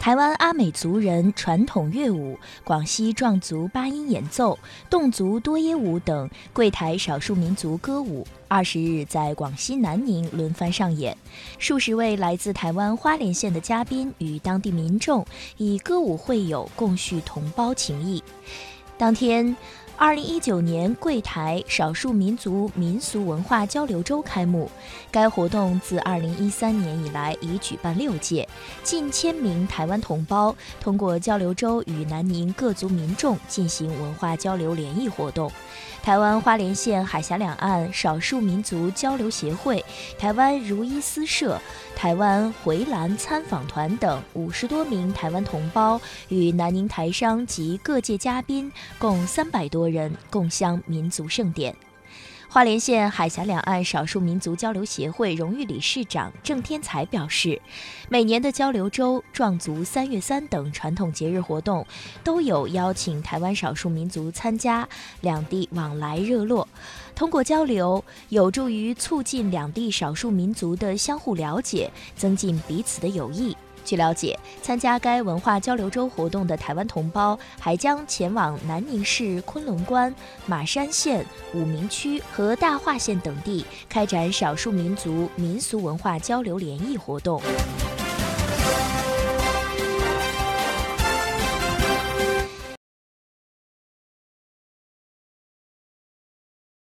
台湾阿美族人传统乐舞、广西壮族八音演奏、侗族多耶舞等柜台少数民族歌舞，二十日在广西南宁轮番上演。数十位来自台湾花莲县的嘉宾与当地民众以歌舞会友，共叙同胞情谊。当天。二零一九年桂台少数民族民俗文化交流周开幕，该活动自二零一三年以来已举办六届，近千名台湾同胞通过交流周与南宁各族民众进行文化交流联谊活动。台湾花莲县海峡两岸少数民族交流协会、台湾如一私社、台湾回澜参访团等五十多名台湾同胞与南宁台商及各界嘉宾共三百多人共襄民族盛典。花莲县海峡两岸少数民族交流协会荣誉理事长郑天才表示，每年的交流周、壮族三月三等传统节日活动，都有邀请台湾少数民族参加，两地往来热络。通过交流，有助于促进两地少数民族的相互了解，增进彼此的友谊。据了解，参加该文化交流周活动的台湾同胞还将前往南宁市昆仑关、马山县、武鸣区和大化县等地，开展少数民族民俗文化交流联谊活动。